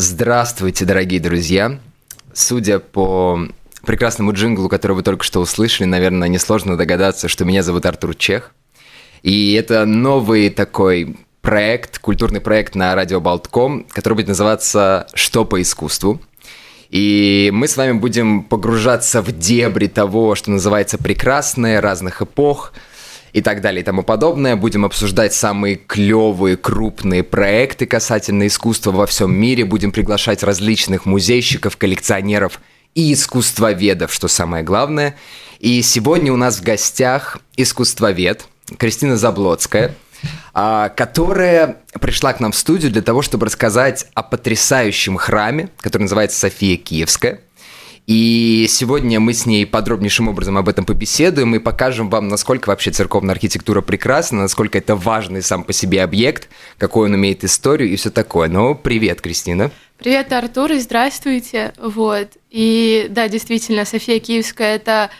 Здравствуйте, дорогие друзья. Судя по прекрасному джинглу, который вы только что услышали, наверное, несложно догадаться, что меня зовут Артур Чех. И это новый такой проект, культурный проект на радио Болтком, который будет называться «Что по искусству?». И мы с вами будем погружаться в дебри того, что называется прекрасное, разных эпох – и так далее и тому подобное. Будем обсуждать самые клевые, крупные проекты касательно искусства во всем мире. Будем приглашать различных музейщиков, коллекционеров и искусствоведов, что самое главное. И сегодня у нас в гостях искусствовед Кристина Заблоцкая, а, которая пришла к нам в студию для того, чтобы рассказать о потрясающем храме, который называется София Киевская – и сегодня мы с ней подробнейшим образом об этом побеседуем и покажем вам, насколько вообще церковная архитектура прекрасна, насколько это важный сам по себе объект, какой он имеет историю и все такое. Ну, привет, Кристина. Привет, Артур, и здравствуйте. Вот. И да, действительно, София Киевская – это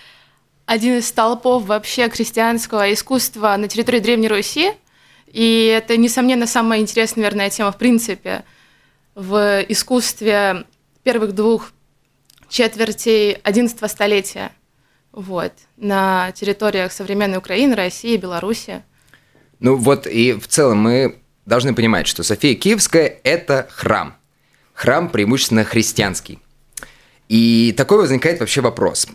один из столпов вообще крестьянского искусства на территории Древней Руси. И это, несомненно, самая интересная, наверное, тема в принципе в искусстве первых двух четверти XI столетия вот, на территориях современной Украины, России, Беларуси. Ну вот и в целом мы должны понимать, что София Киевская – это храм. Храм преимущественно христианский. И такой возникает вообще вопрос.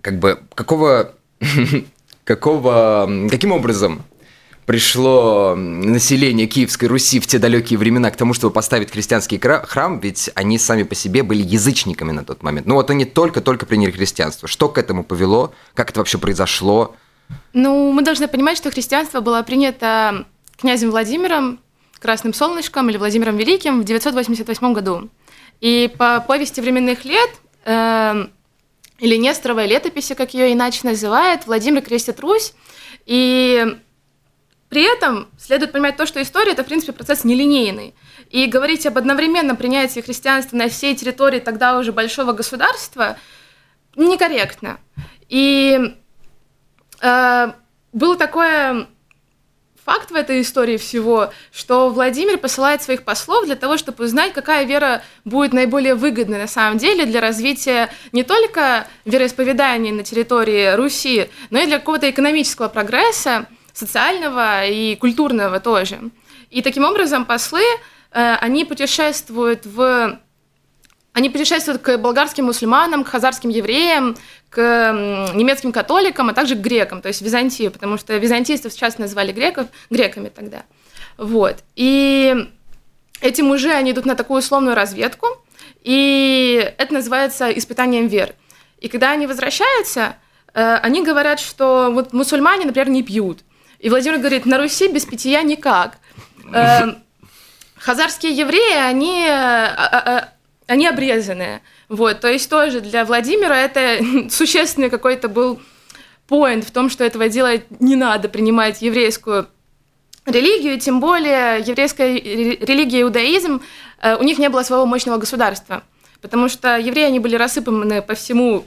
Как бы, какого, какого, каким образом пришло население Киевской Руси в те далекие времена к тому, чтобы поставить христианский храм, ведь они сами по себе были язычниками на тот момент. Ну вот они только-только приняли христианство. Что к этому повело? Как это вообще произошло? Ну, мы должны понимать, что христианство было принято князем Владимиром, Красным Солнышком или Владимиром Великим в 988 году. И по повести временных лет э, или Несторовой летописи, как ее иначе называют, Владимир крестит Русь, и при этом следует понимать то, что история – это, в принципе, процесс нелинейный. И говорить об одновременном принятии христианства на всей территории тогда уже большого государства некорректно. И э, был такой факт в этой истории всего, что Владимир посылает своих послов для того, чтобы узнать, какая вера будет наиболее выгодна на самом деле для развития не только вероисповедания на территории Руси, но и для какого-то экономического прогресса – социального и культурного тоже. И таким образом послы, э, они путешествуют в они путешествуют к болгарским мусульманам, к хазарским евреям, к немецким католикам, а также к грекам, то есть Византию, потому что византийцев сейчас называли греков, греками тогда. Вот. И эти мужи, они идут на такую условную разведку, и это называется испытанием веры. И когда они возвращаются, э, они говорят, что вот мусульмане, например, не пьют, и Владимир говорит, на Руси без питья никак. Эм, хазарские евреи, они, э, э, э, они обрезанные. Вот, то есть тоже для Владимира это существенный какой-то был поинт в том, что этого делать не надо, принимать еврейскую религию, тем более еврейская религия иудаизм, у них не было своего мощного государства, потому что евреи, они были рассыпаны по всему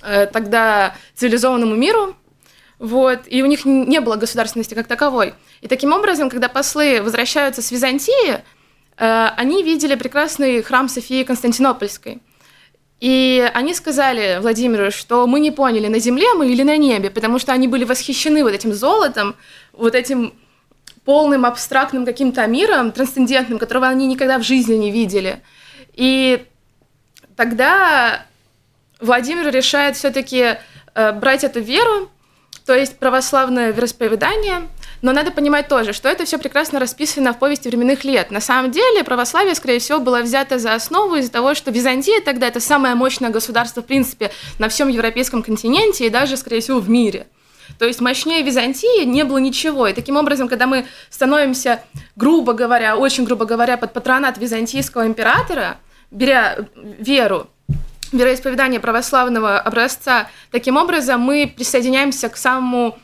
тогда цивилизованному миру, вот, и у них не было государственности как таковой. И таким образом, когда послы возвращаются с Византии, э, они видели прекрасный храм Софии Константинопольской. И они сказали Владимиру, что мы не поняли, на земле мы или на небе, потому что они были восхищены вот этим золотом, вот этим полным абстрактным каким-то миром, трансцендентным, которого они никогда в жизни не видели. И тогда Владимир решает все-таки э, брать эту веру то есть православное вероисповедание. Но надо понимать тоже, что это все прекрасно расписано в повести временных лет. На самом деле православие, скорее всего, было взято за основу из-за того, что Византия тогда это самое мощное государство, в принципе, на всем европейском континенте и даже, скорее всего, в мире. То есть мощнее Византии не было ничего. И таким образом, когда мы становимся, грубо говоря, очень грубо говоря, под патронат византийского императора, беря веру, вероисповедания православного образца. Таким образом, мы присоединяемся к самому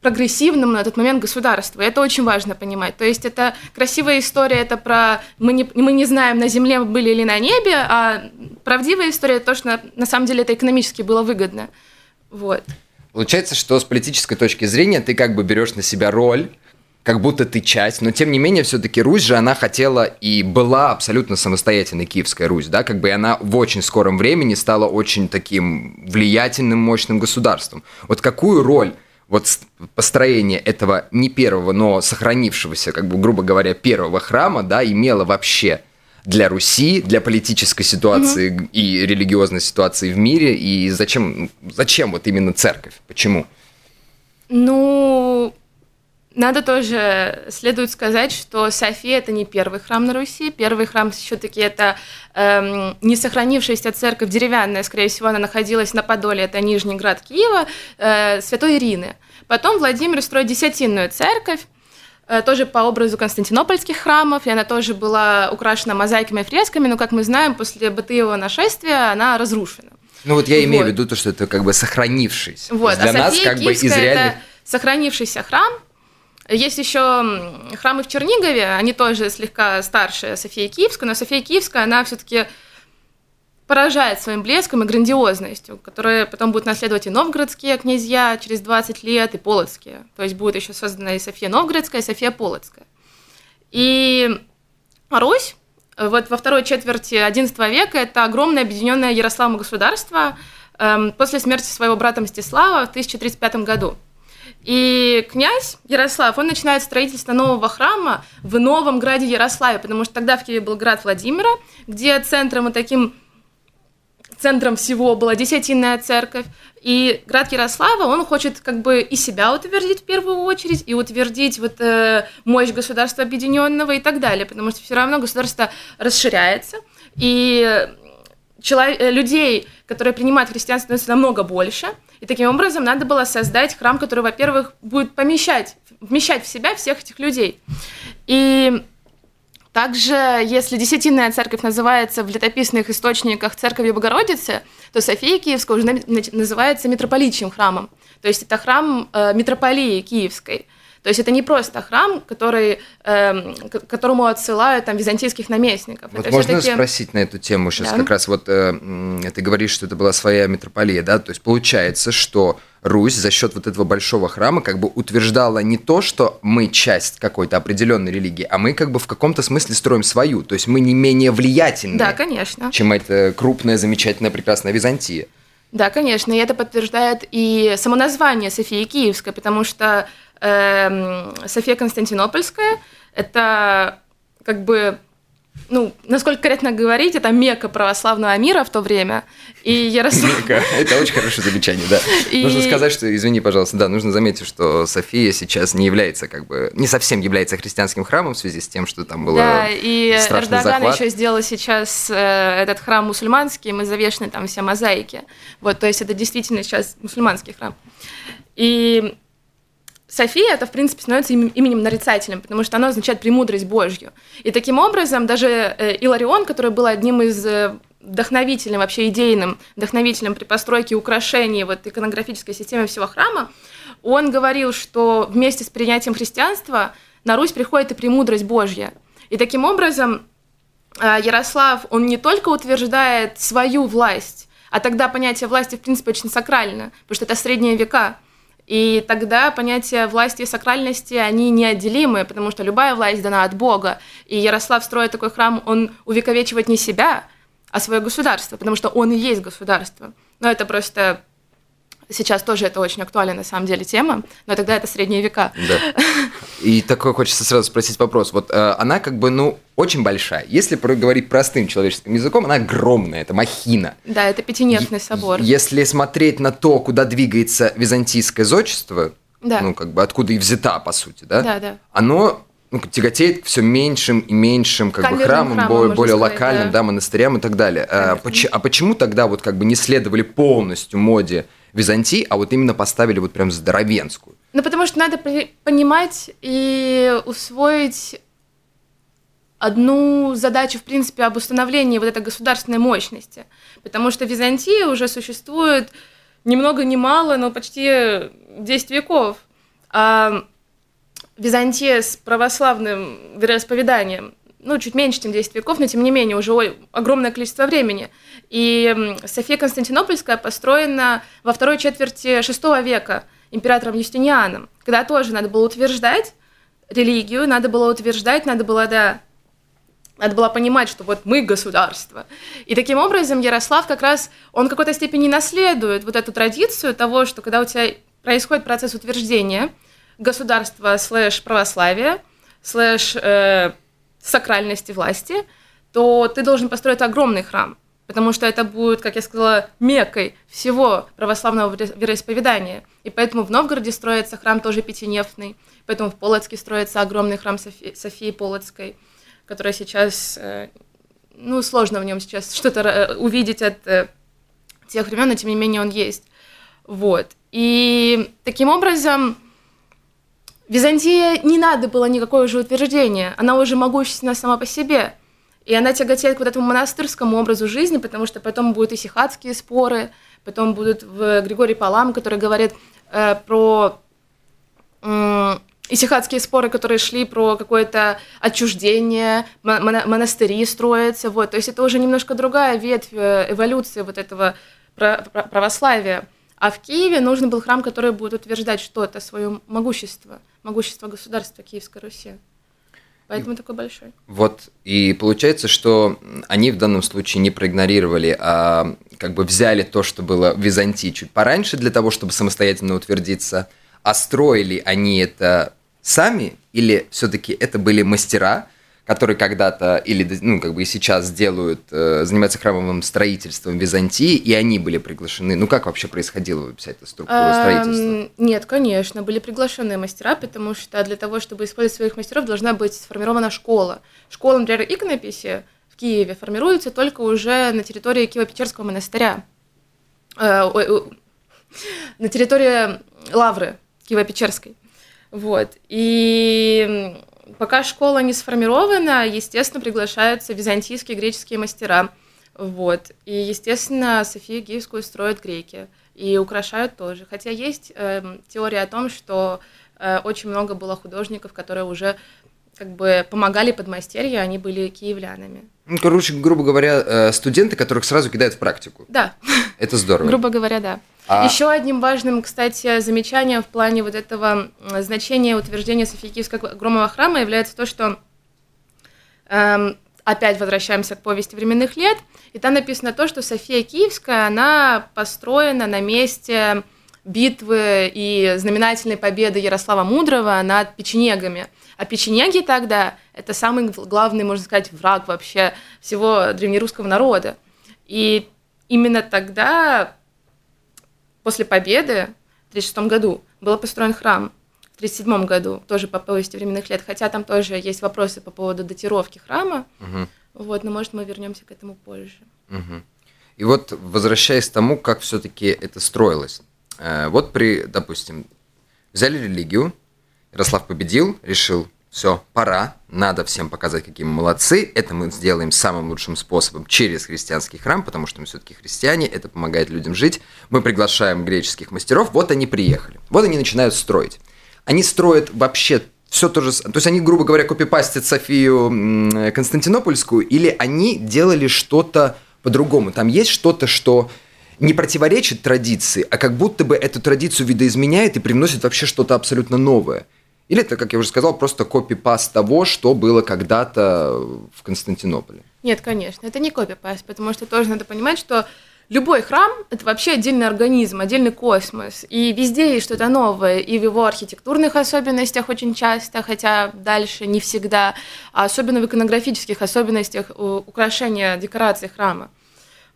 прогрессивному на тот момент государству. это очень важно понимать. То есть это красивая история, это про мы не, мы не знаем, на земле были или на небе, а правдивая история то, что на самом деле это экономически было выгодно. Вот. Получается, что с политической точки зрения ты как бы берешь на себя роль как будто ты часть, но тем не менее все-таки Русь же она хотела и была абсолютно самостоятельной Киевская Русь, да, как бы она в очень скором времени стала очень таким влиятельным, мощным государством. Вот какую роль вот построение этого не первого, но сохранившегося, как бы, грубо говоря, первого храма, да, имело вообще для Руси, для политической ситуации угу. и религиозной ситуации в мире, и зачем, зачем вот именно церковь, почему? Ну, надо тоже, следует сказать, что София – это не первый храм на Руси. Первый храм все-таки это эм, не сохранившаяся церковь деревянная, скорее всего, она находилась на Подоле, это Нижний град Киева, э, Святой Ирины. Потом Владимир строит десятинную церковь, э, тоже по образу константинопольских храмов, и она тоже была украшена мозаиками и фресками, но, как мы знаем, после Батыева нашествия она разрушена. Ну вот я имею вот. в виду то, что это как бы сохранившийся. Вот, для а нас София как бы из реальных... это сохранившийся храм, есть еще храмы в Чернигове, они тоже слегка старше Софии Киевской, но София Киевская, она все-таки поражает своим блеском и грандиозностью, которые потом будут наследовать и новгородские князья через 20 лет, и полоцкие. То есть будет еще создана и София Новгородская, и София Полоцкая. И Русь вот во второй четверти XI века это огромное объединенное Ярославом государство эм, после смерти своего брата Мстислава в 1035 году. И князь Ярослав, он начинает строительство нового храма в новом граде Ярославе, потому что тогда в Киеве был град Владимира, где центром и таким центром всего была Десятинная церковь. И град Ярослава, он хочет как бы и себя утвердить в первую очередь, и утвердить вот э, мощь государства объединенного и так далее, потому что все равно государство расширяется, и человек, э, людей, которые принимают христианство, становится намного больше – и таким образом надо было создать храм, который, во-первых, будет помещать, вмещать в себя всех этих людей. И также, если Десятинная церковь называется в летописных источниках Церковью Богородицы, то София Киевская уже называется митрополичьим храмом. То есть это храм э, митрополии Киевской – то есть это не просто храм, который, э, к которому отсылают там византийских наместников. Вот можно спросить на эту тему сейчас да. как раз вот э, ты говоришь, что это была своя митрополия, да? То есть получается, что Русь за счет вот этого большого храма как бы утверждала не то, что мы часть какой-то определенной религии, а мы как бы в каком-то смысле строим свою. То есть мы не менее влиятельны, да, конечно. чем эта крупная, замечательная, прекрасная Византия. Да, конечно, и это подтверждает и само название Софии Киевской, потому что София Константинопольская – это как бы ну, насколько корректно говорить, это мека православного мира в то время. И Ярослав... Мека, это очень хорошее замечание, да. И... Нужно сказать, что, извини, пожалуйста, да, нужно заметить, что София сейчас не является, как бы, не совсем является христианским храмом в связи с тем, что там было Да, и Эрдоган захват. еще сделал сейчас э, этот храм мусульманским и завешены там все мозаики. Вот, то есть это действительно сейчас мусульманский храм. И София это, в принципе, становится именем нарицательным, потому что оно означает «премудрость Божью». И таким образом даже э, Иларион, который был одним из э, вдохновителем, вообще идейным вдохновителем при постройке украшений вот иконографической системы всего храма, он говорил, что вместе с принятием христианства на Русь приходит и премудрость Божья. И таким образом э, Ярослав, он не только утверждает свою власть, а тогда понятие власти, в принципе, очень сакрально, потому что это средние века – и тогда понятия власти и сакральности, они неотделимы, потому что любая власть дана от Бога. И Ярослав строит такой храм, он увековечивает не себя, а свое государство, потому что он и есть государство. Но это просто Сейчас тоже это очень актуальная на самом деле тема, но тогда это средние века. Да. И такой хочется сразу спросить вопрос. Вот э, она как бы, ну, очень большая. Если говорить простым человеческим языком, она огромная, это махина. Да, это пятинефный собор. Если смотреть на то, куда двигается византийское зодчество, да. ну, как бы откуда и взята, по сути, да? Да, да. Оно ну, тяготеет все меньшим и меньшим как бы храмом, храмом более, более сказать, локальным, да. да, монастырям и так далее. А, поч- а почему тогда вот как бы не следовали полностью моде Византии, а вот именно поставили вот прям здоровенскую? Ну, потому что надо понимать и усвоить одну задачу, в принципе, об установлении вот этой государственной мощности. Потому что Византия уже существует ни много ни мало, но почти 10 веков. А Византия с православным вероисповеданием, ну, чуть меньше, чем 10 веков, но тем не менее уже огромное количество времени. И София Константинопольская построена во второй четверти VI века императором Юстинианом, когда тоже надо было утверждать религию, надо было утверждать, надо было, да, надо было понимать, что вот мы государство. И таким образом Ярослав как раз, он в какой-то степени наследует вот эту традицию того, что когда у тебя происходит процесс утверждения государства слэш православия, слэш э, сакральности власти, то ты должен построить огромный храм, потому что это будет, как я сказала, мекой всего православного вероисповедания. И поэтому в Новгороде строится храм тоже пятинефный, поэтому в Полоцке строится огромный храм Софии, Софии Полоцкой – которая сейчас, э, ну, сложно в нем сейчас что-то увидеть от э, тех времен, но тем не менее он есть. Вот. И таким образом Византия не надо было никакое уже утверждение, она уже могущественна сама по себе. И она тяготеет к вот этому монастырскому образу жизни, потому что потом будут и сихатские споры, потом будут в Григорий Палам, который говорит э, про исихатские споры, которые шли про какое-то отчуждение, монастыри строятся, вот, то есть это уже немножко другая ветвь э, эволюции вот этого православия. А в Киеве нужен был храм, который будет утверждать что-то, свое могущество, могущество государства Киевской Руси. Поэтому и, такой большой. Вот, и получается, что они в данном случае не проигнорировали, а как бы взяли то, что было в Византии чуть пораньше для того, чтобы самостоятельно утвердиться, а строили они это сами, или все-таки это были мастера, которые когда-то или ну как бы и сейчас делают э, занимаются храмовым строительством Византии, и они были приглашены. Ну как вообще происходила вся эта структура строительства? Нет, конечно, были приглашенные мастера, потому что для того, чтобы использовать своих мастеров, должна быть сформирована школа. Школа, например, иконописи в Киеве формируется только уже на территории Киево-Печерского монастыря, э, на территории Лавры Киево-Печерской. Вот. И пока школа не сформирована, естественно, приглашаются византийские греческие мастера. Вот. И, естественно, Софию Киевскую строят греки. И украшают тоже. Хотя есть э, теория о том, что э, очень много было художников, которые уже как бы помогали подмастерью, они были киевлянами. Ну, короче, грубо говоря, э, студенты, которых сразу кидают в практику. Да. Это здорово. Грубо говоря, да. А... Еще одним важным, кстати, замечанием в плане вот этого значения утверждения Софии Киевского огромного храма является то, что эм, опять возвращаемся к повести временных лет, и там написано то, что София Киевская, она построена на месте битвы и знаменательной победы Ярослава Мудрого над печенегами. А печенеги тогда – это самый главный, можно сказать, враг вообще всего древнерусского народа. И именно тогда После победы в 1936 году был построен храм, в 1937 году, тоже по повести временных лет, хотя там тоже есть вопросы по поводу датировки храма, угу. вот, но, может, мы вернемся к этому позже. Угу. И вот, возвращаясь к тому, как все-таки это строилось, вот при, допустим, взяли религию, Ярослав победил, решил, все, пора, надо всем показать, какие мы молодцы. Это мы сделаем самым лучшим способом через христианский храм, потому что мы все-таки христиане, это помогает людям жить. Мы приглашаем греческих мастеров, вот они приехали. Вот они начинают строить. Они строят вообще все то же То есть они, грубо говоря, копипастят Софию Константинопольскую, или они делали что-то по-другому. Там есть что-то, что не противоречит традиции, а как будто бы эту традицию видоизменяет и приносит вообще что-то абсолютно новое. Или это, как я уже сказал, просто копипаст того, что было когда-то в Константинополе? Нет, конечно, это не копипаст, потому что тоже надо понимать, что любой храм – это вообще отдельный организм, отдельный космос. И везде есть что-то новое, и в его архитектурных особенностях очень часто, хотя дальше не всегда, а особенно в иконографических особенностях украшения декорации храма.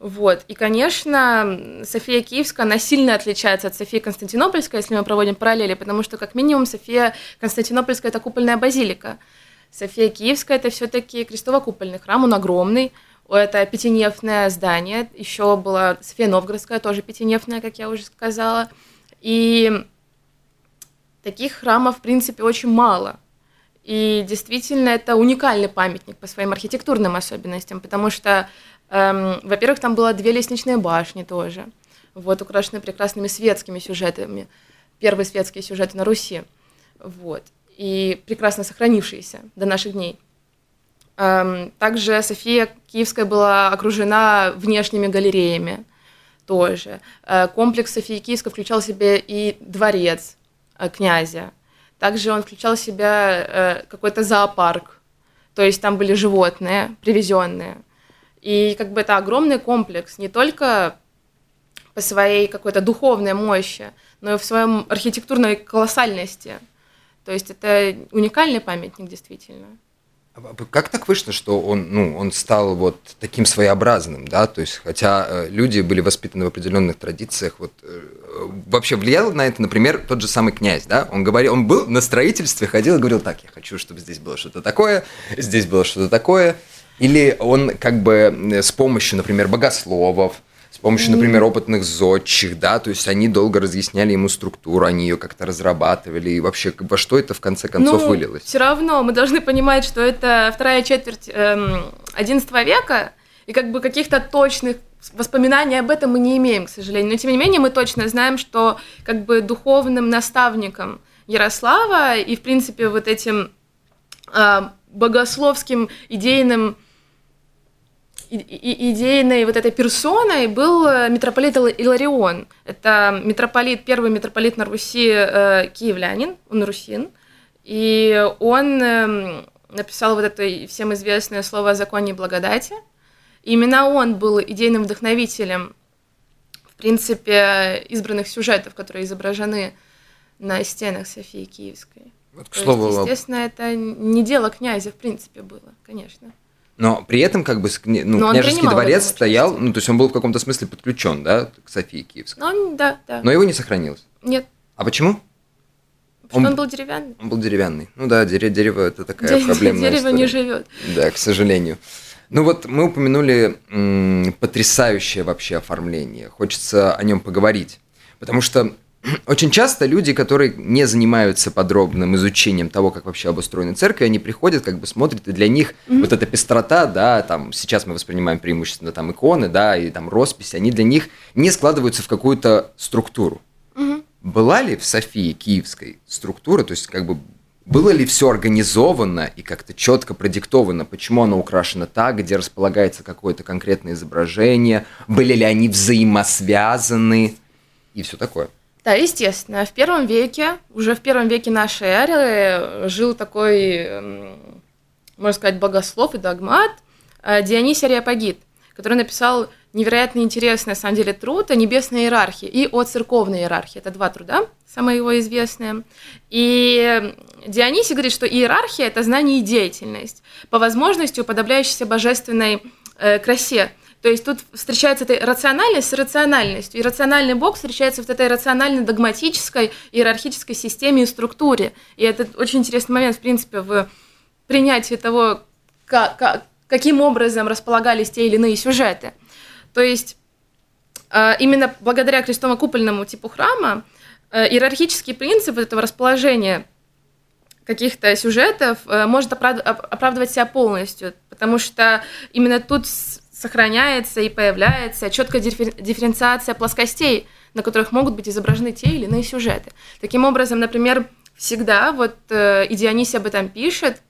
Вот. И, конечно, София Киевская, она сильно отличается от Софии Константинопольской, если мы проводим параллели, потому что, как минимум, София Константинопольская – это купольная базилика. София Киевская – это все таки крестово-купольный храм, он огромный, это пятинефное здание, еще была София Новгородская, тоже пятинефная, как я уже сказала. И таких храмов, в принципе, очень мало. И действительно, это уникальный памятник по своим архитектурным особенностям, потому что Эм, во-первых, там было две лестничные башни тоже, вот, украшенные прекрасными светскими сюжетами. Первые светские сюжеты на Руси. Вот. И прекрасно сохранившиеся до наших дней. Эм, также София Киевская была окружена внешними галереями тоже. Э, комплекс Софии Киевской включал в себя и дворец э, князя, Также он включал в себя э, какой-то зоопарк, то есть там были животные привезенные. И как бы это огромный комплекс, не только по своей какой-то духовной мощи, но и в своем архитектурной колоссальности. То есть это уникальный памятник действительно. А как так вышло, что он, ну, он стал вот таким своеобразным, да, то есть, хотя э, люди были воспитаны в определенных традициях, вот э, вообще влиял на это, например, тот же самый князь, да, он говорил, он был на строительстве, ходил и говорил, так, я хочу, чтобы здесь было что-то такое, здесь было что-то такое, или он как бы с помощью, например, богословов, с помощью, например, опытных зодчих, да, то есть они долго разъясняли ему структуру, они ее как-то разрабатывали, и вообще во что это в конце концов ну, вылилось? Все равно мы должны понимать, что это вторая четверть эм, XI века, и как бы каких-то точных воспоминаний об этом мы не имеем, к сожалению. Но тем не менее мы точно знаем, что как бы духовным наставником Ярослава и, в принципе, вот этим э, богословским идейным идейной вот этой персоной был э, митрополит Иларион. Это митрополит, первый митрополит на Руси э, киевлянин, он русин. И он э, написал вот это всем известное слово о законе и благодати. И именно он был идейным вдохновителем, в принципе, избранных сюжетов, которые изображены на стенах Софии Киевской. Вот, к слову, есть, естественно, это не дело князя, в принципе, было, конечно. Но при этом как бы ну, княжеский дворец стоял, ну то есть он был в каком-то смысле подключен, да, к Софии Киевской. Ну, да, да. Но его не сохранилось. Нет. А почему? Потому он, он был деревянный. Он был деревянный. Ну да, дерево, дерево это такая Дерево, проблемная Дерево история. не живет. Да, к сожалению. Ну вот мы упомянули м, потрясающее вообще оформление. Хочется о нем поговорить. Потому что очень часто люди, которые не занимаются подробным изучением того, как вообще обустроены церкви, они приходят, как бы смотрят, и для них mm-hmm. вот эта пестрота, да, там сейчас мы воспринимаем преимущественно там иконы, да, и там росписи, они для них не складываются в какую-то структуру. Mm-hmm. Была ли в Софии Киевской структура, то есть как бы было ли все организовано и как-то четко продиктовано, почему оно украшено так, где располагается какое-то конкретное изображение, были ли они взаимосвязаны и все такое? Да, естественно. В первом веке, уже в первом веке нашей эры жил такой, можно сказать, богослов и догмат э, Дионисий Ариапагит, который написал невероятно интересный, на самом деле, труд о небесной иерархии и о церковной иерархии. Это два труда, самые его известные. И Дионисий говорит, что иерархия – это знание и деятельность, по возможности уподобляющейся божественной э, красе – то есть тут встречается эта рациональность с рациональностью. И рациональный Бог встречается в этой рационально-догматической иерархической системе и структуре. И это очень интересный момент, в принципе, в принятии того, как, как, каким образом располагались те или иные сюжеты. То есть э, именно благодаря крестово-купольному типу храма э, иерархический принцип этого расположения каких-то сюжетов э, может оправдывать себя полностью, потому что именно тут сохраняется и появляется четкая дифференциация плоскостей, на которых могут быть изображены те или иные сюжеты. Таким образом, например, всегда, вот э, и Дионисий об этом пишет,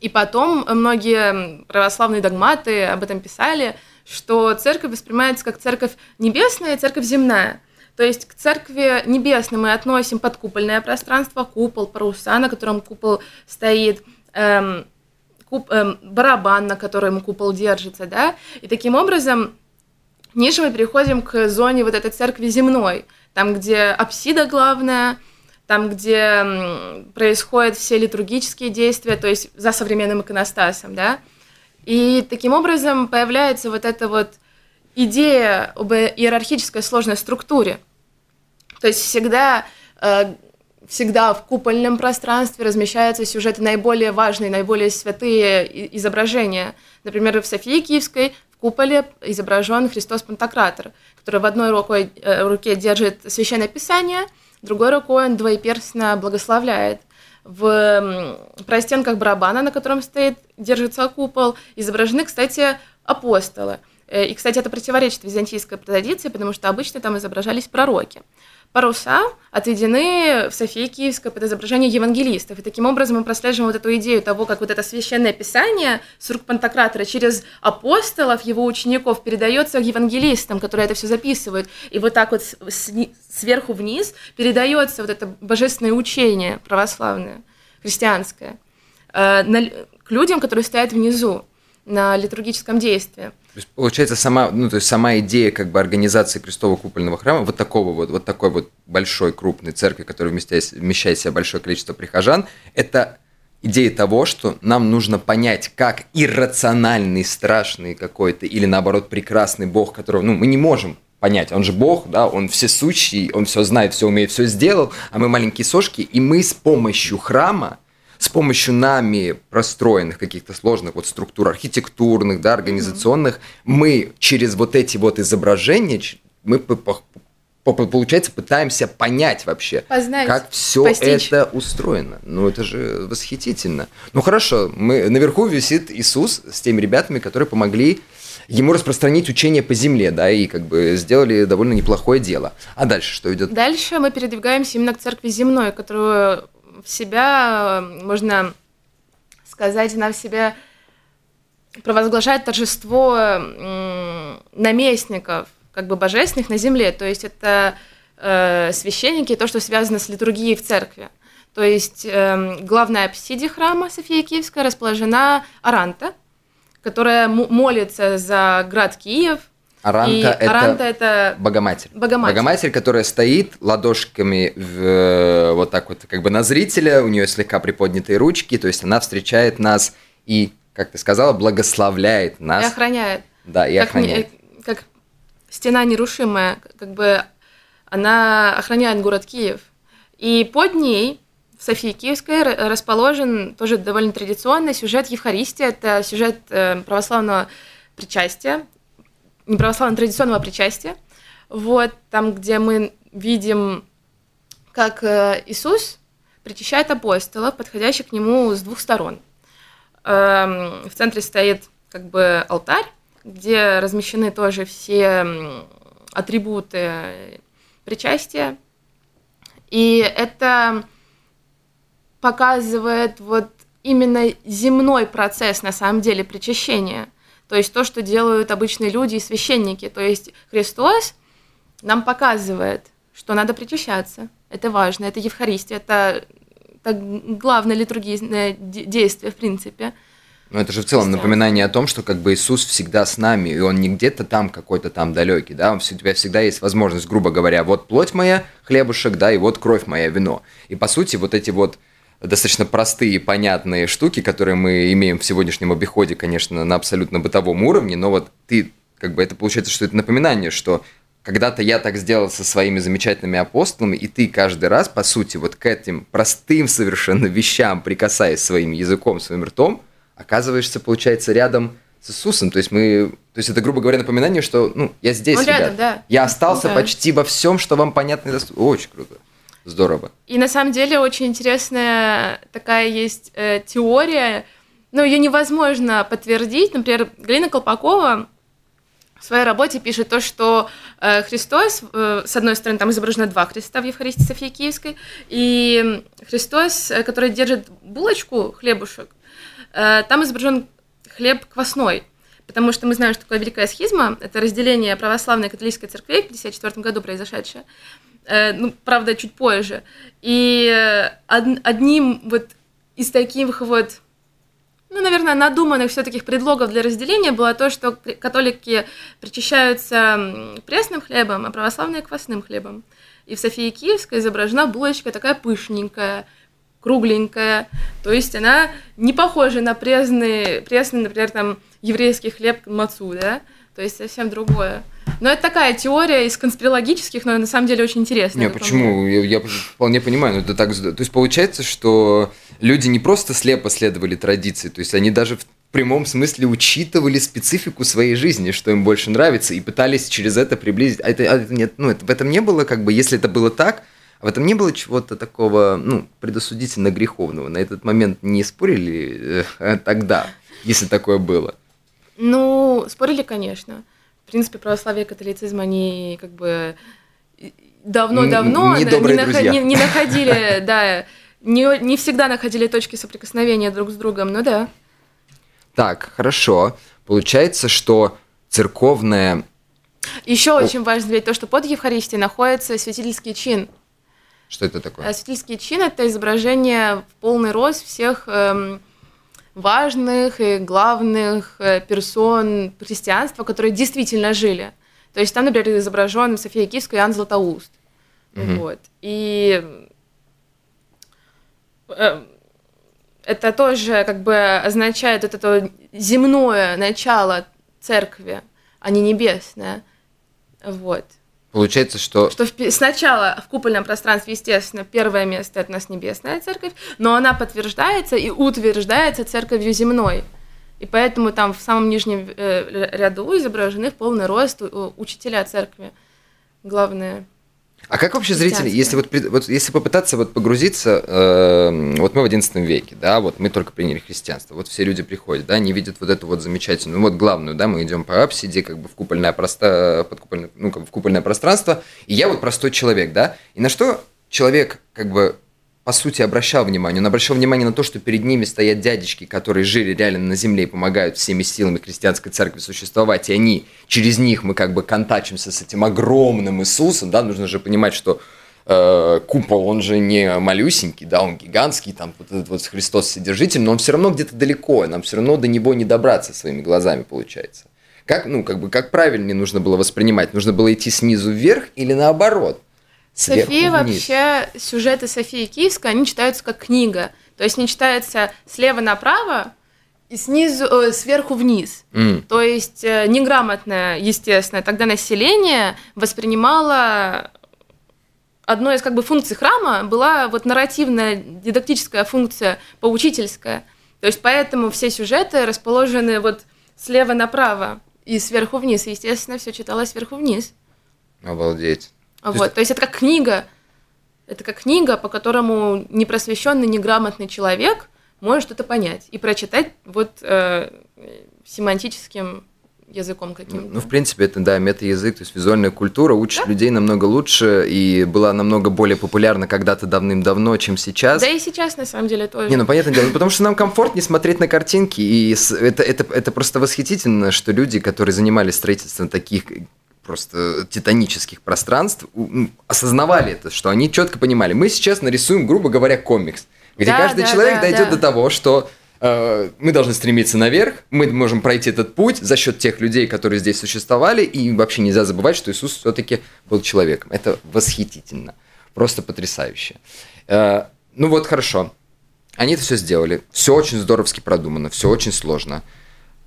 и потом многие православные догматы об этом писали, что церковь воспринимается как церковь небесная и церковь земная. То есть к церкви небесной мы относим подкупольное пространство, купол, паруса, на котором купол стоит, эм, куп, э, барабан, на котором купол держится, да, и таким образом ниже мы переходим к зоне вот этой церкви земной, там, где апсида главная, там, где происходят все литургические действия, то есть за современным иконостасом, да, и таким образом появляется вот эта вот идея об иерархической сложной структуре. То есть всегда э, всегда в купольном пространстве размещаются сюжеты наиболее важные, наиболее святые изображения. Например, в Софии Киевской в куполе изображен Христос Пантократор, который в одной рукой, э, руке держит священное писание, другой рукой он двоеперстно благословляет. В простенках барабана, на котором стоит, держится купол, изображены, кстати, апостолы. И, кстати, это противоречит византийской традиции, потому что обычно там изображались пророки паруса отведены в Софии Киевской под изображение евангелистов. И таким образом мы прослеживаем вот эту идею того, как вот это священное писание с рук Пантократора через апостолов, его учеников, передается евангелистам, которые это все записывают. И вот так вот сверху вниз передается вот это божественное учение православное, христианское, э, к людям, которые стоят внизу на литургическом действии. То есть, получается, сама, ну, то есть сама идея как бы организации крестового купольного храма, вот такого вот, вот такой вот большой крупной церкви, которая вмещает, вмещает в себя большое количество прихожан, это идея того, что нам нужно понять, как иррациональный, страшный какой-то, или наоборот прекрасный Бог, которого ну, мы не можем понять. Он же Бог, да, он всесущий, он все знает, все умеет, все сделал, а мы маленькие сошки, и мы с помощью храма с помощью нами простроенных каких-то сложных вот структур архитектурных, да, организационных, mm-hmm. мы через вот эти вот изображения, мы получается пытаемся понять вообще, Познать, как все это устроено. Ну это же восхитительно. Ну хорошо, мы наверху висит Иисус с теми ребятами, которые помогли ему распространить учение по земле, да, и как бы сделали довольно неплохое дело. А дальше что идет? Дальше мы передвигаемся именно к церкви земной, которую в себя, можно сказать, она в себя провозглашает торжество наместников, как бы божественных на земле. То есть это э, священники, то, что связано с литургией в церкви. То есть э, главная апсиде храма София Киевская расположена Аранта, которая молится за град Киев – Аранта, и это, Аранта это Богоматерь. Богоматерь. Богоматерь, которая стоит ладошками в, вот так вот как бы на зрителя, у нее слегка приподнятые ручки, то есть она встречает нас и, как ты сказала, благословляет нас. И охраняет. Да, и как охраняет. Как стена нерушимая, как бы она охраняет город Киев. И под ней в Софии Киевской расположен тоже довольно традиционный сюжет Евхаристии. Это сюжет э, православного причастия, неправославного традиционного причастия. Вот, там, где мы видим, как э, Иисус причащает апостолов, подходящих к нему с двух сторон. Эм, в центре стоит как бы алтарь, где размещены тоже все атрибуты причастия. И это показывает вот именно земной процесс на самом деле причащения – то есть то, что делают обычные люди и священники. То есть Христос нам показывает, что надо причащаться. Это важно, это Евхаристия, это, это главное литургийное действие, в принципе. Ну, это же в целом напоминание о том, что как бы Иисус всегда с нами, и Он не где-то там какой-то там далекий, да, у тебя всегда есть возможность, грубо говоря, вот плоть моя, хлебушек, да, и вот кровь моя, вино. И по сути вот эти вот достаточно простые и понятные штуки, которые мы имеем в сегодняшнем обиходе, конечно, на абсолютно бытовом уровне, но вот ты, как бы это получается, что это напоминание, что когда-то я так сделал со своими замечательными апостолами, и ты каждый раз, по сути, вот к этим простым совершенно вещам, прикасаясь своим языком, своим ртом, оказываешься, получается, рядом с Иисусом. То есть мы, то есть это, грубо говоря, напоминание, что, ну, я здесь, Он ребят. рядом, да. Я остался да. почти во всем, что вам понятно и доступно. Очень круто. Здорово. И на самом деле очень интересная такая есть э, теория, но ее невозможно подтвердить. Например, Галина Колпакова в своей работе пишет то, что э, Христос, э, с одной стороны, там изображено два Христа в Евхаристии Софии Киевской, и Христос, э, который держит булочку, хлебушек, э, там изображен хлеб квасной, потому что мы знаем, что такое Великая Схизма, это разделение православной и католической церкви в 1954 году произошедшее, ну, правда, чуть позже. И э, одним вот из таких вот, ну, наверное, надуманных все-таки предлогов для разделения было то, что католики причащаются пресным хлебом, а православные квасным хлебом. И в Софии Киевской изображена булочка такая пышненькая, кругленькая, то есть она не похожа на пресный, пресный, например, там, еврейский хлеб мацу, да, то есть совсем другое. Но это такая теория из конспирологических, но на самом деле очень интересная. Не, почему? Я, я вполне понимаю, но это так... То есть получается, что люди не просто слепо следовали традиции, то есть они даже в прямом смысле учитывали специфику своей жизни, что им больше нравится, и пытались через это приблизить. А это, а это нет, ну, это, в этом не было, как бы, если это было так, в этом не было чего-то такого, ну, предосудительно греховного. На этот момент не спорили э, тогда, если такое было. Ну, спорили, конечно. В принципе, православие и католицизм, они как бы давно-давно не, не, не, не находили, да, не, не всегда находили точки соприкосновения друг с другом, ну да. Так, хорошо. Получается, что церковная... Еще О... очень важно ведь то, что под Евхаристией находится святительский чин. Что это такое? Э, святительский чин – это изображение в полный рост всех эм, важных и главных э, персон христианства, которые действительно жили. То есть там, например, изображен София Киевская и Иоанн Златоуст. Угу. Вот. И э, это тоже как бы означает вот это земное начало церкви, а не небесное. Вот. Получается, что... Что в, сначала в купольном пространстве, естественно, первое место – это у нас небесная церковь, но она подтверждается и утверждается церковью земной. И поэтому там в самом нижнем э, ряду изображены в полный рост учителя церкви, главные а как вообще зрители, если вот, вот если попытаться вот погрузиться, э, вот мы в XI веке, да, вот мы только приняли христианство, вот все люди приходят, да, они видят вот эту вот замечательную, вот главную, да, мы идем по апсиде, как бы в купольное, просто, под купольное, ну, как бы в купольное пространство, и я вот простой человек, да, и на что человек как бы по сути, обращал внимание. Он обращал внимание на то, что перед ними стоят дядечки, которые жили реально на земле и помогают всеми силами христианской церкви существовать, и они, через них мы как бы контачимся с этим огромным Иисусом, да, нужно же понимать, что э, купол, он же не малюсенький, да, он гигантский, там вот этот вот Христос Содержитель, но он все равно где-то далеко, нам все равно до него не добраться своими глазами, получается. Как, ну, как бы, как правильнее нужно было воспринимать? Нужно было идти снизу вверх или наоборот? София вообще, сюжеты Софии Киевской, они читаются как книга. То есть не читается слева направо и снизу, э, сверху вниз. Mm. То есть э, неграмотное, естественно, тогда население воспринимало одной из как бы функций храма была вот нарративная дидактическая функция, поучительская. То есть поэтому все сюжеты расположены вот слева направо и сверху вниз. И, естественно, все читалось сверху вниз. Обалдеть. Вот, есть... то есть это как книга, это как книга, по которому непросвещенный, неграмотный человек может что-то понять и прочитать вот э, семантическим языком каким-то. Ну, в принципе, это, да, мета-язык, то есть визуальная культура учит да? людей намного лучше и была намного более популярна когда-то давным-давно, чем сейчас. Да и сейчас, на самом деле, тоже. Не, ну, понятное дело, потому что нам комфортнее смотреть на картинки, и это, это, это просто восхитительно, что люди, которые занимались строительством таких просто титанических пространств осознавали это, что они четко понимали. Мы сейчас нарисуем, грубо говоря, комикс, где да, каждый да, человек да, дойдет да. до того, что э, мы должны стремиться наверх, мы можем пройти этот путь за счет тех людей, которые здесь существовали, и вообще нельзя забывать, что Иисус все-таки был человеком. Это восхитительно, просто потрясающе. Э, ну вот хорошо, они это все сделали, все очень здоровски продумано, все очень сложно.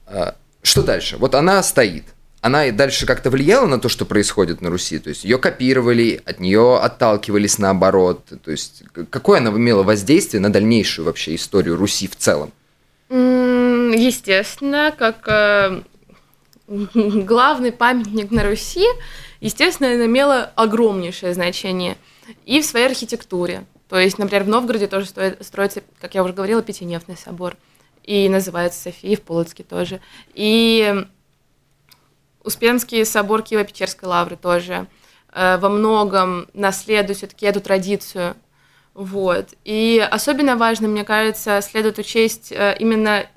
Э, что дальше? Вот она стоит – она и дальше как-то влияла на то, что происходит на Руси? То есть ее копировали, от нее отталкивались наоборот? То есть какое она имела воздействие на дальнейшую вообще историю Руси в целом? Естественно, как э, главный памятник на Руси, естественно, она имела огромнейшее значение и в своей архитектуре. То есть, например, в Новгороде тоже строится, как я уже говорила, Пятинефный собор. И называется София, в Полоцке тоже. И Успенский собор Киево-Печерской лавры тоже э, во многом наследует все-таки эту традицию. Вот. И особенно важно, мне кажется, следует учесть э, именно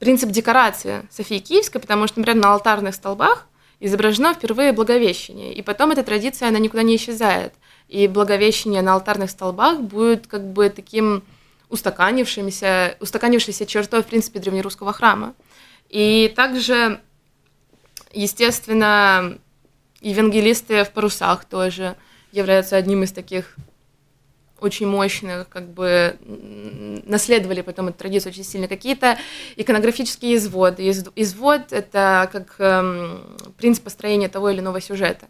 принцип декорации Софии Киевской, потому что, например, на алтарных столбах изображено впервые Благовещение, и потом эта традиция, она никуда не исчезает. И Благовещение на алтарных столбах будет как бы таким устаканившимся, устаканившейся чертой, в принципе, древнерусского храма. И также Естественно, евангелисты в парусах тоже являются одним из таких очень мощных, как бы наследовали потом эту традицию очень сильно. Какие-то иконографические изводы. Извод — это как эм, принцип построения того или иного сюжета.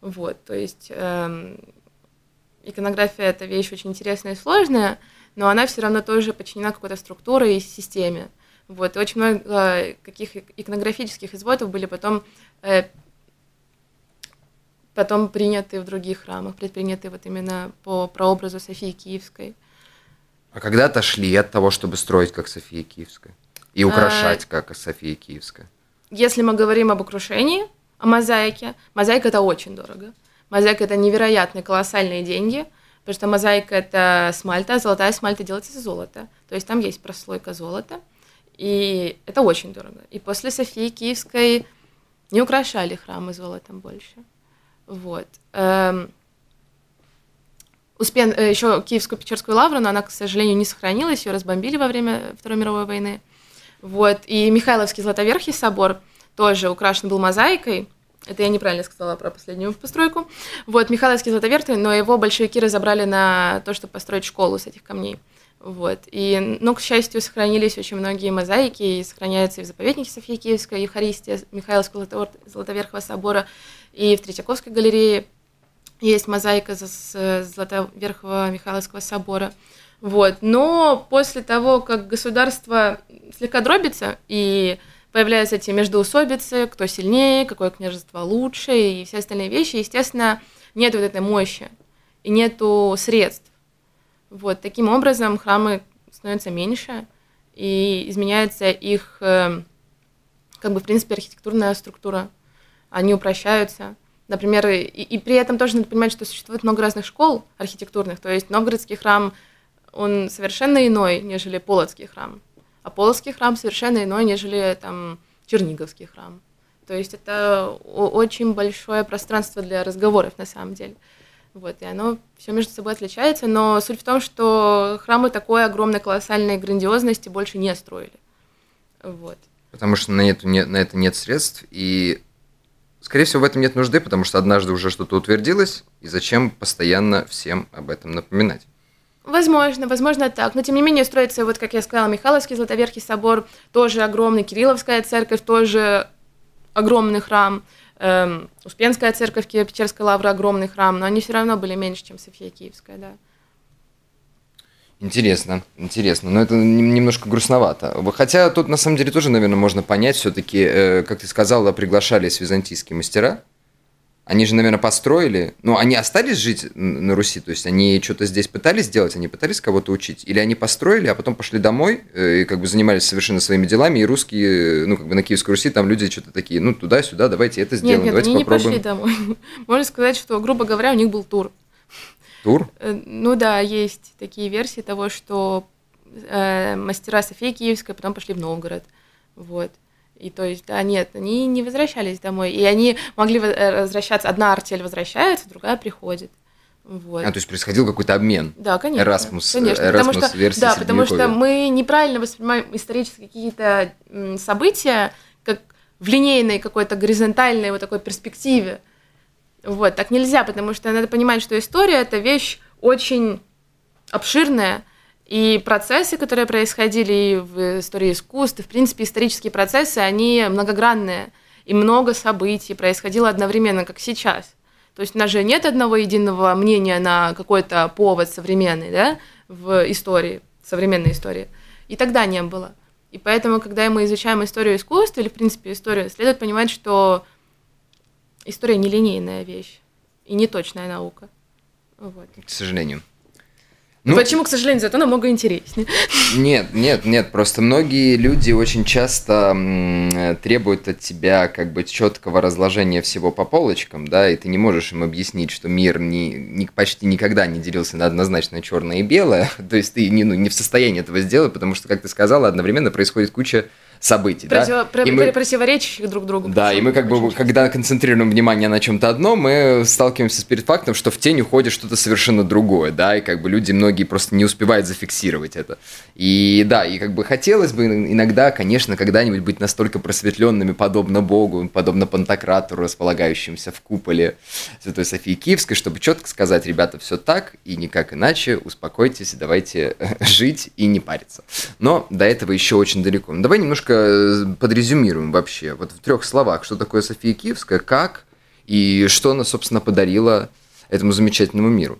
Вот, то есть эм, иконография — это вещь очень интересная и сложная, но она все равно тоже подчинена какой-то структуре и системе. Вот, и очень много э, каких иконографических изводов были потом, э, потом приняты в других храмах, предприняты вот именно по прообразу Софии Киевской. А когда отошли от того, чтобы строить как София Киевская? И украшать а, как София Киевская? если мы говорим об украшении, о мозаике, мозаика это очень дорого. Мозаика это невероятные, колоссальные деньги, потому что мозаика это смальта, а золотая смальта делается из золота. То есть там есть прослойка золота, и это очень дорого. И после Софии Киевской не украшали храмы золотом больше. Вот. Эм, Успен, э, еще Киевскую Печерскую лавру, но она, к сожалению, не сохранилась, ее разбомбили во время Второй мировой войны. Вот. И Михайловский Златоверхий собор тоже украшен был мозаикой. Это я неправильно сказала про последнюю постройку. Вот, Михайловский Златоверхий, но его большевики разобрали на то, чтобы построить школу с этих камней. Вот. И, ну, к счастью, сохранились очень многие мозаики, и сохраняются и в заповеднике Софии Киевской, Евхаристия Михайловского Златоверхого собора, и в Третьяковской галерее есть мозаика с Златоверхого Михайловского собора. Вот. Но после того, как государство слегка дробится, и появляются эти междоусобицы, кто сильнее, какое княжество лучше, и все остальные вещи, естественно, нет вот этой мощи, и нету средств. Вот. Таким образом, храмы становятся меньше, и изменяется их, э, как бы, в принципе, архитектурная структура. Они упрощаются. Например, и, и при этом тоже надо понимать, что существует много разных школ архитектурных. То есть Новгородский храм, он совершенно иной, нежели Полоцкий храм. А Полоцкий храм совершенно иной, нежели там Черниговский храм. То есть это очень большое пространство для разговоров на самом деле. Вот, и оно все между собой отличается, но суть в том, что храмы такой огромной, колоссальной грандиозности больше не строили. Вот. Потому что на это, нет, на это нет средств, и Скорее всего, в этом нет нужды, потому что однажды уже что-то утвердилось, и зачем постоянно всем об этом напоминать? Возможно, возможно так. Но тем не менее строится, вот как я сказала, Михайловский Златоверхий собор, тоже огромный, Кирилловская церковь, тоже огромный храм, эм, Успенская церковь, Киево-Печерская лавра, огромный храм, но они все равно были меньше, чем София Киевская, да. Интересно, интересно, но это немножко грустновато. Хотя тут на самом деле тоже, наверное, можно понять, все-таки, э, как ты сказала, приглашались византийские мастера. Они же, наверное, построили, ну, они остались жить на Руси, то есть они что-то здесь пытались сделать, они пытались кого-то учить, или они построили, а потом пошли домой э, и как бы занимались совершенно своими делами, и русские, ну, как бы на Киевской Руси, там люди что-то такие, ну, туда-сюда, давайте это сделаем, нет, нет, давайте они попробуем. не пошли домой. Можно сказать, что, грубо говоря, у них был тур. Тур? Э, ну да, есть такие версии того, что э, мастера Софии Киевской потом пошли в Новгород. Вот. И то есть, да, нет, они не возвращались домой. И они могли э, возвращаться, одна артель возвращается, другая приходит. Вот. А, то есть происходил какой-то обмен. Да, конечно. Эрасмус, конечно, Эрасмус потому что, версии Да, потому что мы неправильно воспринимаем исторические какие-то события как в линейной какой-то горизонтальной вот такой перспективе. Вот, так нельзя, потому что надо понимать, что история – это вещь очень обширная, и процессы, которые происходили и в истории искусств, и, в принципе, исторические процессы, они многогранные, и много событий происходило одновременно, как сейчас. То есть у нас же нет одного единого мнения на какой-то повод современный, да, в истории, современной истории. И тогда не было. И поэтому, когда мы изучаем историю искусства или, в принципе, историю, следует понимать, что история нелинейная вещь и неточная наука. Вот. К сожалению. Ну, Почему, к сожалению, зато намного интереснее. Нет, нет, нет, просто многие люди очень часто требуют от тебя как бы четкого разложения всего по полочкам, да, и ты не можешь им объяснить, что мир не, не, почти никогда не делился на однозначно черное и белое, то есть ты не, ну, не в состоянии этого сделать, потому что, как ты сказала, одновременно происходит куча событий. Против, да? про, мы, противоречащих друг другу. Да, и мы как бы, когда концентрируем внимание на чем-то одном, мы сталкиваемся с перед фактом, что в тень уходит что-то совершенно другое, да, и как бы люди многие просто не успевают зафиксировать это. И да, и как бы хотелось бы иногда, конечно, когда-нибудь быть настолько просветленными, подобно Богу, подобно Пантократору, располагающимся в куполе Святой Софии Киевской, чтобы четко сказать, ребята, все так и никак иначе, успокойтесь, давайте жить и не париться. Но до этого еще очень далеко. Ну, давай немножко Э, подрезюмируем вообще, вот в трех словах, что такое София Киевская, как и что она, собственно, подарила этому замечательному миру.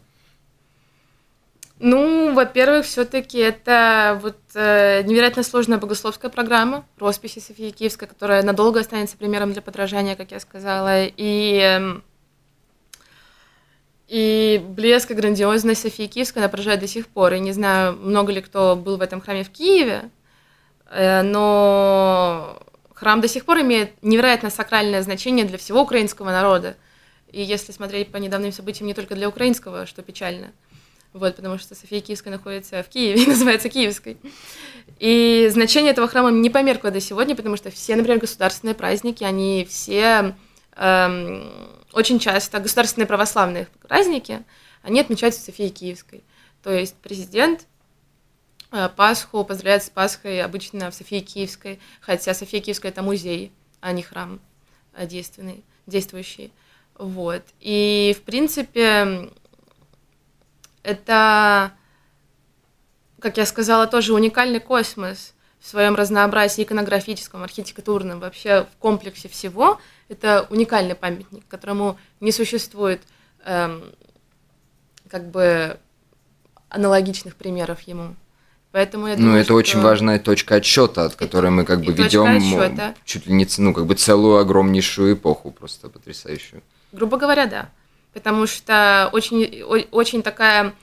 Ну, во-первых, все-таки это вот э, невероятно сложная богословская программа росписи Софии Киевской, которая надолго останется примером для подражания, как я сказала, и э, и блеск и грандиозность Софии Киевской она поражает до сих пор. И не знаю, много ли кто был в этом храме в Киеве, но храм до сих пор имеет невероятно сакральное значение для всего украинского народа. И если смотреть по недавним событиям не только для украинского, что печально. Вот, потому что София Киевская находится в Киеве и называется Киевской. И значение этого храма не померкло до сегодня, потому что все, например, государственные праздники, они все эм, очень часто, государственные православные праздники, они отмечаются Софией Киевской. То есть президент э, Пасху поздравляет с Пасхой обычно в Софии Киевской, хотя София Киевская – это музей, а не храм э, действенный, действующий. Вот. И, в принципе, это, как я сказала, тоже уникальный космос в своем разнообразии иконографическом, архитектурном, вообще в комплексе всего. Это уникальный памятник, которому не существует эм, как бы аналогичных примеров ему. Поэтому я ну, думаю, Ну, это что... очень важная точка отсчета, от которой мы как бы ведем чуть ли не ну, как бы целую огромнейшую эпоху, просто потрясающую. Грубо говоря, да. Потому что очень, очень такая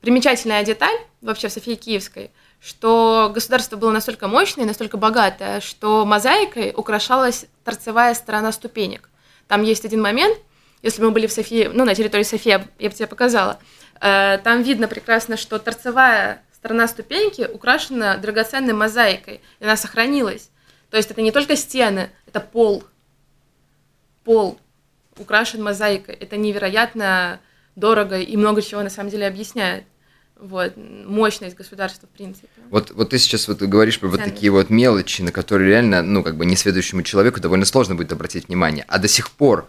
примечательная деталь вообще в Софии Киевской, что государство было настолько мощное, настолько богатое, что мозаикой украшалась торцевая сторона ступенек. Там есть один момент, если мы были в Софии, ну, на территории Софии, я бы тебе показала, э, там видно прекрасно, что торцевая сторона ступеньки украшена драгоценной мозаикой, и она сохранилась. То есть это не только стены, это пол. Пол украшен мозаикой. Это невероятно дорого и много чего на самом деле объясняет. Вот, мощность государства, в принципе. Вот, вот ты сейчас вот говоришь про вот такие вот мелочи, на которые реально, ну, как бы несведущему человеку довольно сложно будет обратить внимание. А до сих пор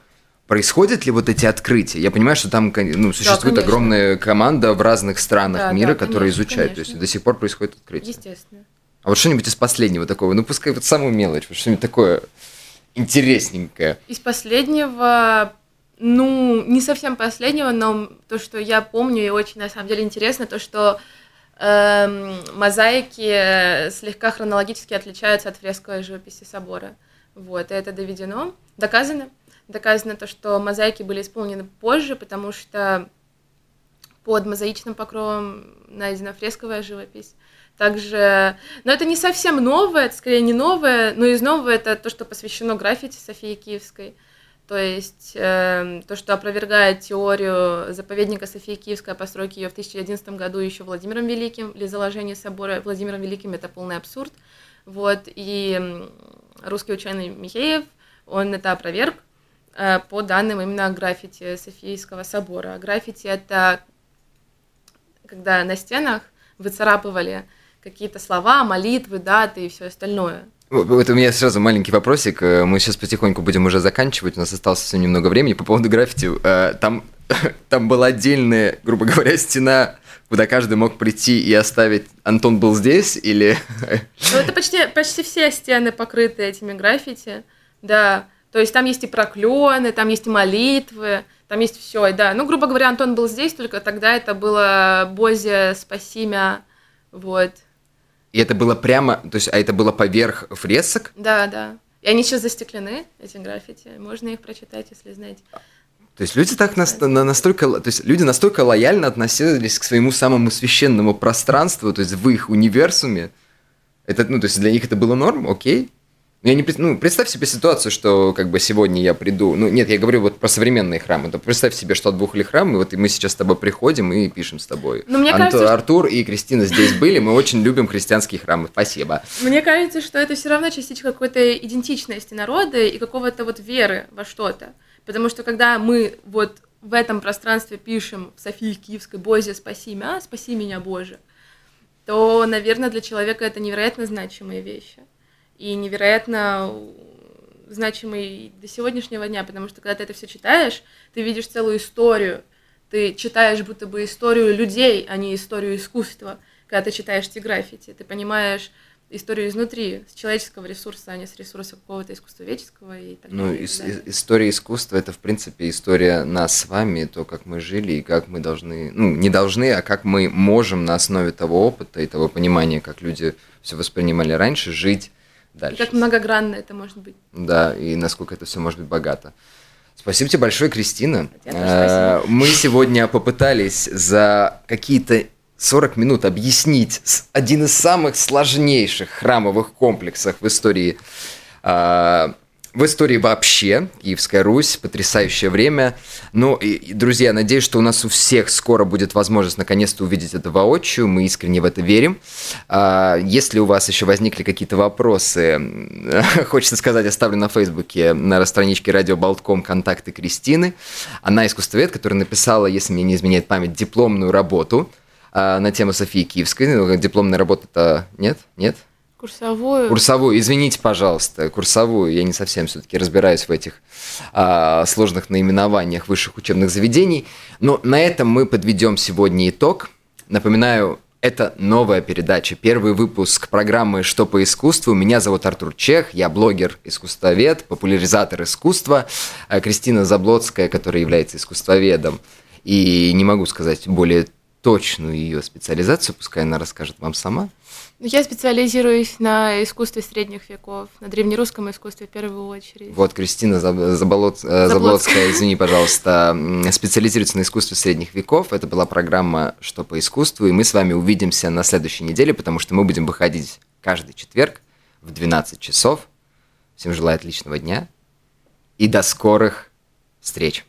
происходят ли вот эти открытия? Я понимаю, что там ну, существует да, огромная команда в разных странах да, мира, да, которые конечно, изучают. Конечно. То есть до сих пор происходит открытие. Естественно. А вот что-нибудь из последнего такого, ну пускай вот самую мелочь, вот что-нибудь такое интересненькое. Из последнего ну, не совсем последнего, но то, что я помню и очень, на самом деле, интересно, то, что э, мозаики слегка хронологически отличаются от фресковой живописи собора. Вот, и это доведено, доказано. Доказано то, что мозаики были исполнены позже, потому что под мозаичным покровом найдена фресковая живопись. Также, но это не совсем новое, это скорее не новое, но из нового это то, что посвящено граффити Софии Киевской. То есть э, то, что опровергает теорию заповедника Софии Киевской о постройке ее в 1011 году еще Владимиром Великим, или заложение собора Владимиром Великим, это полный абсурд. Вот, и русский ученый Михеев, он это опроверг по данным именно граффити Софийского собора. Граффити – это когда на стенах выцарапывали какие-то слова, молитвы, даты и все остальное – вот у меня сразу маленький вопросик. Э, мы сейчас потихоньку будем уже заканчивать. У нас осталось совсем немного времени. По поводу граффити. Э, там, там была отдельная, грубо говоря, стена, куда каждый мог прийти и оставить «Антон был здесь» или... Ну, это почти, почти все стены покрыты этими граффити. Да. То есть там есть и проклёны, там есть и молитвы, там есть все. Да. Ну, грубо говоря, Антон был здесь, только тогда это было «Бозе, спаси меня». Вот. И это было прямо, то есть, а это было поверх фресок? Да, да. И они сейчас застеклены, эти граффити. Можно их прочитать, если знаете. То есть люди так на, на, настолько, то есть люди настолько лояльно относились к своему самому священному пространству, то есть в их универсуме. Это, ну, то есть для них это было норм, окей. Я не, ну, представь себе ситуацию, что как бы сегодня я приду. Ну, нет, я говорю вот про современные храмы. То представь себе, что двухли храм, и вот мы сейчас с тобой приходим и пишем с тобой. Но мне Анто, кажется, Артур и Кристина здесь были, мы очень любим христианские храмы. Спасибо. Мне кажется, что это все равно частичка какой-то идентичности народа и какого-то вот веры во что-то. Потому что когда мы вот в этом пространстве пишем в Софии Киевской «Бозе, спаси меня, спаси меня, Боже», то, наверное, для человека это невероятно значимые вещи и невероятно значимый до сегодняшнего дня, потому что когда ты это все читаешь, ты видишь целую историю, ты читаешь будто бы историю людей, а не историю искусства, когда ты читаешь эти граффити, ты понимаешь историю изнутри, с человеческого ресурса, а не с ресурса какого-то искусствоведческого и так ну, далее. Ну, ис- история искусства это, в принципе, история нас с вами, то, как мы жили и как мы должны, ну, не должны, а как мы можем на основе того опыта и того понимания, как люди все воспринимали раньше, жить дальше. И как многогранно это может быть. Да, и насколько это все может быть богато. Спасибо тебе большое, Кристина. Э, мы сегодня попытались за какие-то 40 минут объяснить один из самых сложнейших храмовых комплексов в истории А, в истории вообще Киевская Русь, потрясающее время. Ну, и, друзья, надеюсь, что у нас у всех скоро будет возможность наконец-то увидеть это воочию. Мы искренне в это верим. А, если у вас еще возникли какие-то вопросы, хочется сказать, оставлю на Фейсбуке на страничке радио Болтком контакты Кристины. Она искусствовед, которая написала, если мне не изменяет память, дипломную работу а, на тему Софии Киевской. Ну, дипломная работа-то нет? Нет? Курсовую. Курсовую, извините, пожалуйста, курсовую. Я не совсем все-таки разбираюсь в этих а, сложных наименованиях высших учебных заведений. Но на этом мы подведем сегодня итог. Напоминаю, это новая передача, первый выпуск программы «Что по искусству». Меня зовут Артур Чех, я блогер, искусствовед, популяризатор искусства. А Кристина Заблоцкая, которая является искусствоведом. И не могу сказать более точную ее специализацию, пускай она расскажет вам сама. Ну, я специализируюсь на искусстве средних веков, на древнерусском искусстве в первую очередь. Вот, Кристина Заболот... Э, Заблоцкая, извини, пожалуйста, специализируется на искусстве средних веков. Это была программа «Что по искусству», и мы с вами увидимся на следующей неделе, потому что мы будем выходить каждый четверг в 12 часов. Всем желаю отличного дня и до скорых встреч!